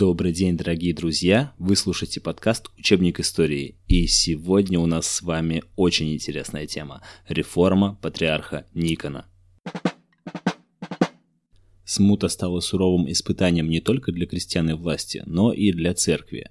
Добрый день, дорогие друзья! Вы слушаете подкаст «Учебник истории». И сегодня у нас с вами очень интересная тема – реформа патриарха Никона. Смута стала суровым испытанием не только для крестьян и власти, но и для церкви.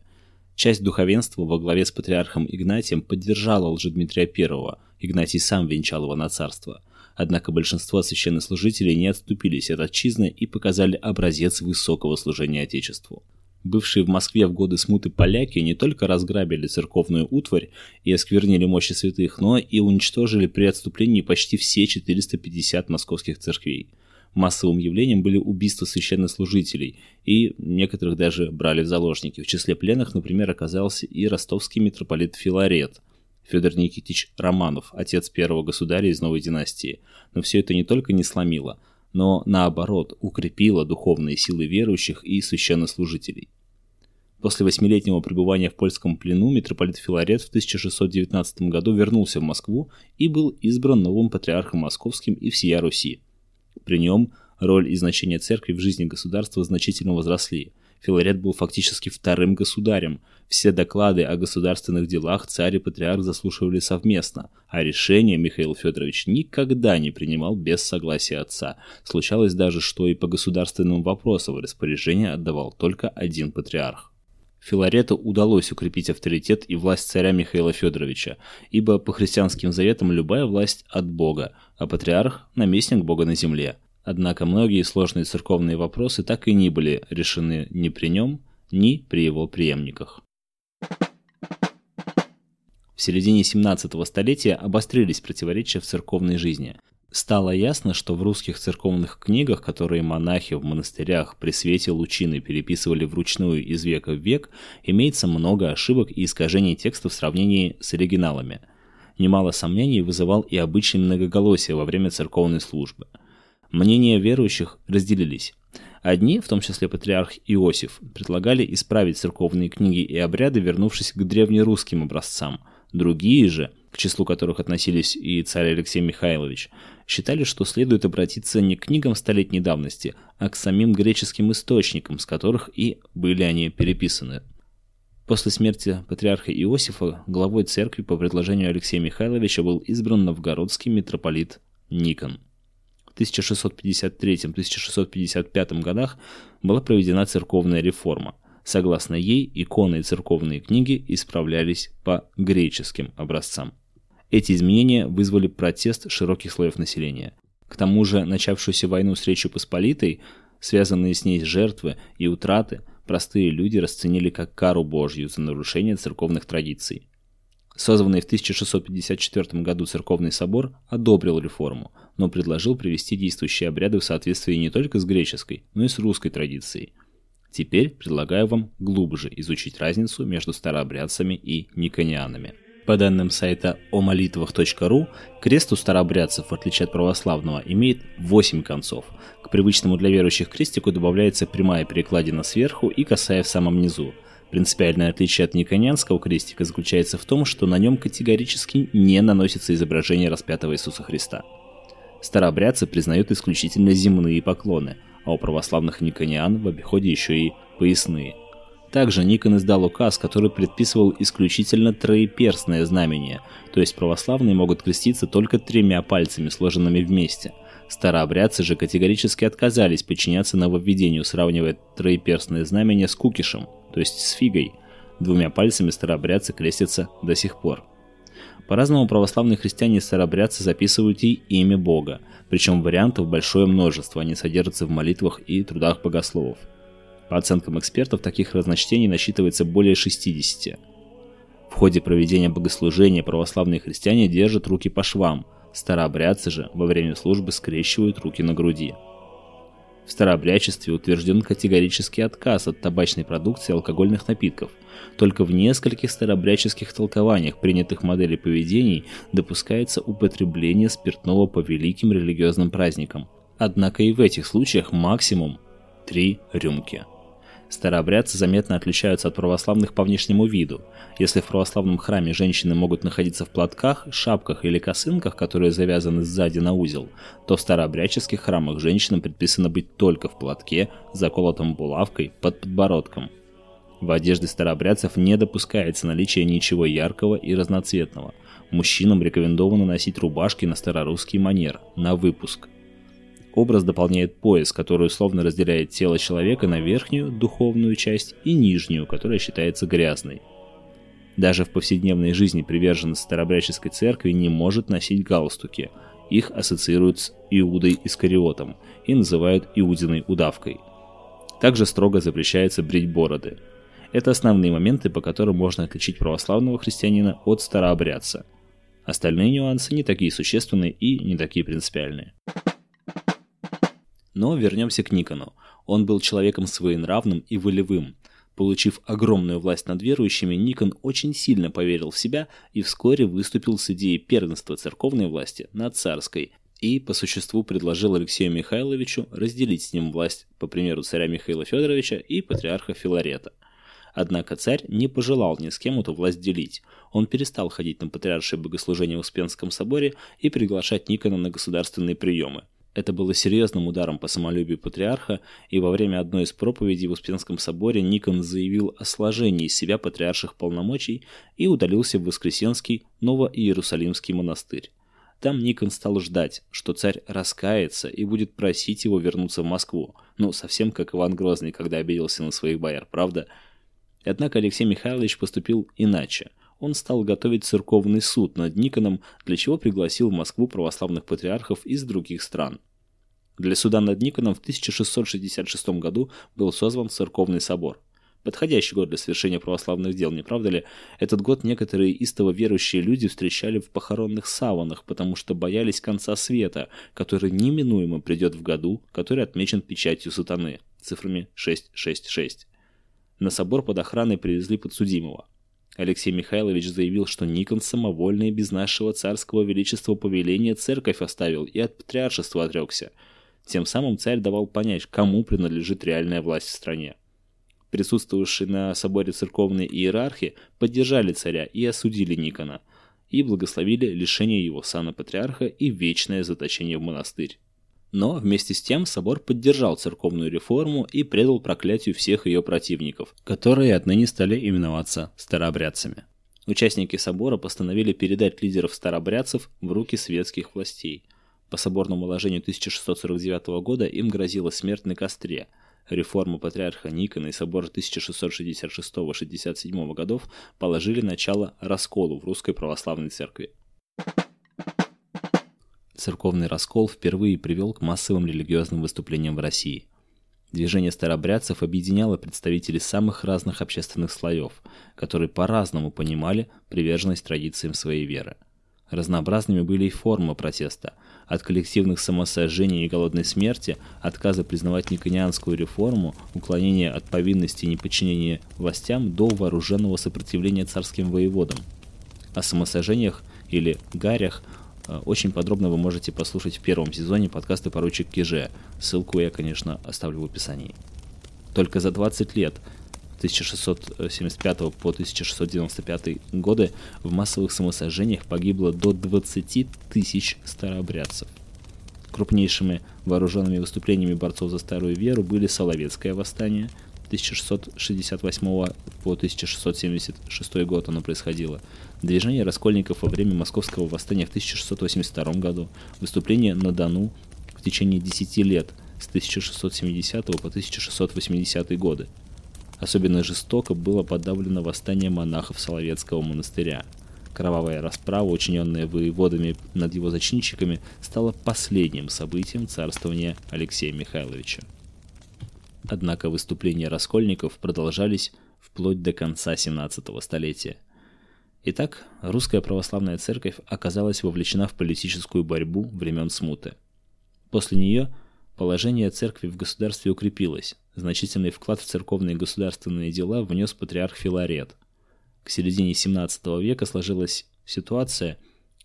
Часть духовенства во главе с патриархом Игнатием поддержала лжедмитрия I, Игнатий сам венчал его на царство. Однако большинство священнослужителей не отступились от отчизны и показали образец высокого служения Отечеству. Бывшие в Москве в годы смуты поляки не только разграбили церковную утварь и осквернили мощи святых, но и уничтожили при отступлении почти все 450 московских церквей. Массовым явлением были убийства священнослужителей, и некоторых даже брали в заложники. В числе пленных, например, оказался и ростовский митрополит Филарет – Федор Никитич Романов, отец первого государя из новой династии. Но все это не только не сломило, но наоборот укрепило духовные силы верующих и священнослужителей. После восьмилетнего пребывания в польском плену митрополит Филарет в 1619 году вернулся в Москву и был избран новым патриархом московским и всея Руси. При нем роль и значение церкви в жизни государства значительно возросли. Филарет был фактически вторым государем. Все доклады о государственных делах царь и патриарх заслушивали совместно, а решение Михаил Федорович никогда не принимал без согласия отца. Случалось даже, что и по государственным вопросам распоряжение отдавал только один патриарх. Филарету удалось укрепить авторитет и власть царя Михаила Федоровича, ибо по христианским заветам любая власть от Бога, а патриарх – наместник Бога на земле. Однако многие сложные церковные вопросы так и не были решены ни при нем, ни при его преемниках. В середине 17 столетия обострились противоречия в церковной жизни. Стало ясно, что в русских церковных книгах, которые монахи в монастырях при свете лучины переписывали вручную из века в век, имеется много ошибок и искажений текста в сравнении с оригиналами. Немало сомнений вызывал и обычай многоголосия во время церковной службы – Мнения верующих разделились. Одни, в том числе патриарх Иосиф, предлагали исправить церковные книги и обряды, вернувшись к древнерусским образцам. Другие же, к числу которых относились и царь Алексей Михайлович, считали, что следует обратиться не к книгам столетней давности, а к самим греческим источникам, с которых и были они переписаны. После смерти патриарха Иосифа главой церкви по предложению Алексея Михайловича был избран новгородский митрополит Никон. 1653-1655 годах была проведена церковная реформа. Согласно ей, иконы и церковные книги исправлялись по греческим образцам. Эти изменения вызвали протест широких слоев населения. К тому же начавшуюся войну с Речью Посполитой, связанные с ней жертвы и утраты, простые люди расценили как кару Божью за нарушение церковных традиций. Созванный в 1654 году церковный собор одобрил реформу, но предложил привести действующие обряды в соответствии не только с греческой, но и с русской традицией. Теперь предлагаю вам глубже изучить разницу между старообрядцами и никонианами. По данным сайта омолитвах.ру, крест у старообрядцев, в отличие от православного, имеет 8 концов. К привычному для верующих крестику добавляется прямая перекладина сверху и косая в самом низу – Принципиальное отличие от никонянского крестика заключается в том, что на нем категорически не наносится изображение распятого Иисуса Христа. Старообрядцы признают исключительно земные поклоны, а у православных никониан в обиходе еще и поясные. Также Никон издал указ, который предписывал исключительно троеперстное знамение, то есть православные могут креститься только тремя пальцами, сложенными вместе. Старообрядцы же категорически отказались подчиняться нововведению, сравнивая троеперстное знамение с кукишем – то есть с фигой. Двумя пальцами старообрядцы крестятся до сих пор. По-разному православные христиане и старообрядцы записывают и имя Бога, причем вариантов большое множество, они содержатся в молитвах и трудах богословов. По оценкам экспертов, таких разночтений насчитывается более 60. В ходе проведения богослужения православные христиане держат руки по швам, старообрядцы же во время службы скрещивают руки на груди. В старообрядчестве утвержден категорический отказ от табачной продукции и алкогольных напитков. Только в нескольких старообрядческих толкованиях принятых моделей поведений допускается употребление спиртного по великим религиозным праздникам. Однако и в этих случаях максимум три рюмки. Старообрядцы заметно отличаются от православных по внешнему виду. Если в православном храме женщины могут находиться в платках, шапках или косынках, которые завязаны сзади на узел, то в старообрядческих храмах женщинам предписано быть только в платке, заколотом булавкой под подбородком. В одежде старообрядцев не допускается наличие ничего яркого и разноцветного. Мужчинам рекомендовано носить рубашки на старорусский манер, на выпуск. Образ дополняет пояс, который условно разделяет тело человека на верхнюю, духовную часть и нижнюю, которая считается грязной. Даже в повседневной жизни приверженность старообрядческой церкви не может носить галстуки. Их ассоциируют с Иудой Искариотом и называют Иудиной удавкой. Также строго запрещается брить бороды – это основные моменты, по которым можно отличить православного христианина от старообрядца. Остальные нюансы не такие существенные и не такие принципиальные. Но вернемся к Никону. Он был человеком своенравным и волевым. Получив огромную власть над верующими, Никон очень сильно поверил в себя и вскоре выступил с идеей первенства церковной власти над царской и по существу предложил Алексею Михайловичу разделить с ним власть, по примеру царя Михаила Федоровича и патриарха Филарета – Однако царь не пожелал ни с кем эту власть делить. Он перестал ходить на патриаршие богослужения в Успенском соборе и приглашать Никона на государственные приемы. Это было серьезным ударом по самолюбию патриарха, и во время одной из проповедей в Успенском соборе Никон заявил о сложении из себя патриарших полномочий и удалился в Воскресенский Ново-Иерусалимский монастырь. Там Никон стал ждать, что царь раскается и будет просить его вернуться в Москву. Ну, совсем как Иван Грозный, когда обиделся на своих бояр, правда? Однако Алексей Михайлович поступил иначе. Он стал готовить церковный суд над Никоном, для чего пригласил в Москву православных патриархов из других стран. Для суда над Никоном в 1666 году был созван церковный собор. Подходящий год для совершения православных дел, не правда ли? Этот год некоторые истово верующие люди встречали в похоронных саванах, потому что боялись конца света, который неминуемо придет в году, который отмечен печатью сатаны, цифрами 666. На собор под охраной привезли подсудимого. Алексей Михайлович заявил, что Никон самовольно и без нашего царского величества повеления церковь оставил и от патриаршества отрекся. Тем самым царь давал понять, кому принадлежит реальная власть в стране. Присутствовавшие на соборе церковные иерархи поддержали царя и осудили Никона, и благословили лишение его сана патриарха и вечное заточение в монастырь. Но вместе с тем собор поддержал церковную реформу и предал проклятию всех ее противников, которые отныне стали именоваться старообрядцами. Участники собора постановили передать лидеров старообрядцев в руки светских властей. По соборному уложению 1649 года им грозила смерть на костре. Реформа патриарха Никона и собор 1666-67 годов положили начало расколу в русской православной церкви церковный раскол впервые привел к массовым религиозным выступлениям в России. Движение старобрядцев объединяло представителей самых разных общественных слоев, которые по-разному понимали приверженность традициям своей веры. Разнообразными были и формы протеста, от коллективных самосожжений и голодной смерти, отказа признавать никонианскую реформу, уклонения от повинности и неподчинения властям до вооруженного сопротивления царским воеводам. О самосожжениях или гарях очень подробно вы можете послушать в первом сезоне подкаста «Поручик Киже». Ссылку я, конечно, оставлю в описании. Только за 20 лет 1675 по 1695 годы в массовых самосожжениях погибло до 20 тысяч старообрядцев. Крупнейшими вооруженными выступлениями борцов за старую веру были Соловецкое восстание 1668 по 1676 год оно происходило, Движение раскольников во время Московского восстания в 1682 году, выступление на Дону в течение 10 лет с 1670 по 1680 годы. Особенно жестоко было подавлено восстание монахов Соловецкого монастыря. Кровавая расправа, учиненная воеводами над его зачинщиками, стала последним событием царствования Алексея Михайловича. Однако выступления раскольников продолжались вплоть до конца 17 столетия – Итак, русская православная церковь оказалась вовлечена в политическую борьбу времен смуты. После нее положение церкви в государстве укрепилось, значительный вклад в церковные и государственные дела внес патриарх Филарет. К середине 17 века сложилась ситуация,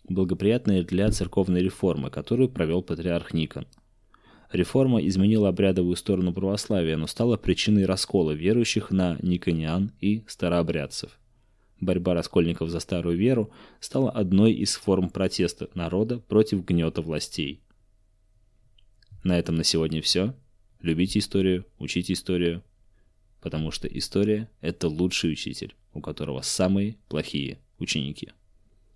благоприятная для церковной реформы, которую провел патриарх Никон. Реформа изменила обрядовую сторону православия, но стала причиной раскола верующих на никониан и старообрядцев – борьба раскольников за старую веру стала одной из форм протеста народа против гнета властей. На этом на сегодня все. Любите историю, учите историю. потому что история – это лучший учитель, у которого самые плохие ученики.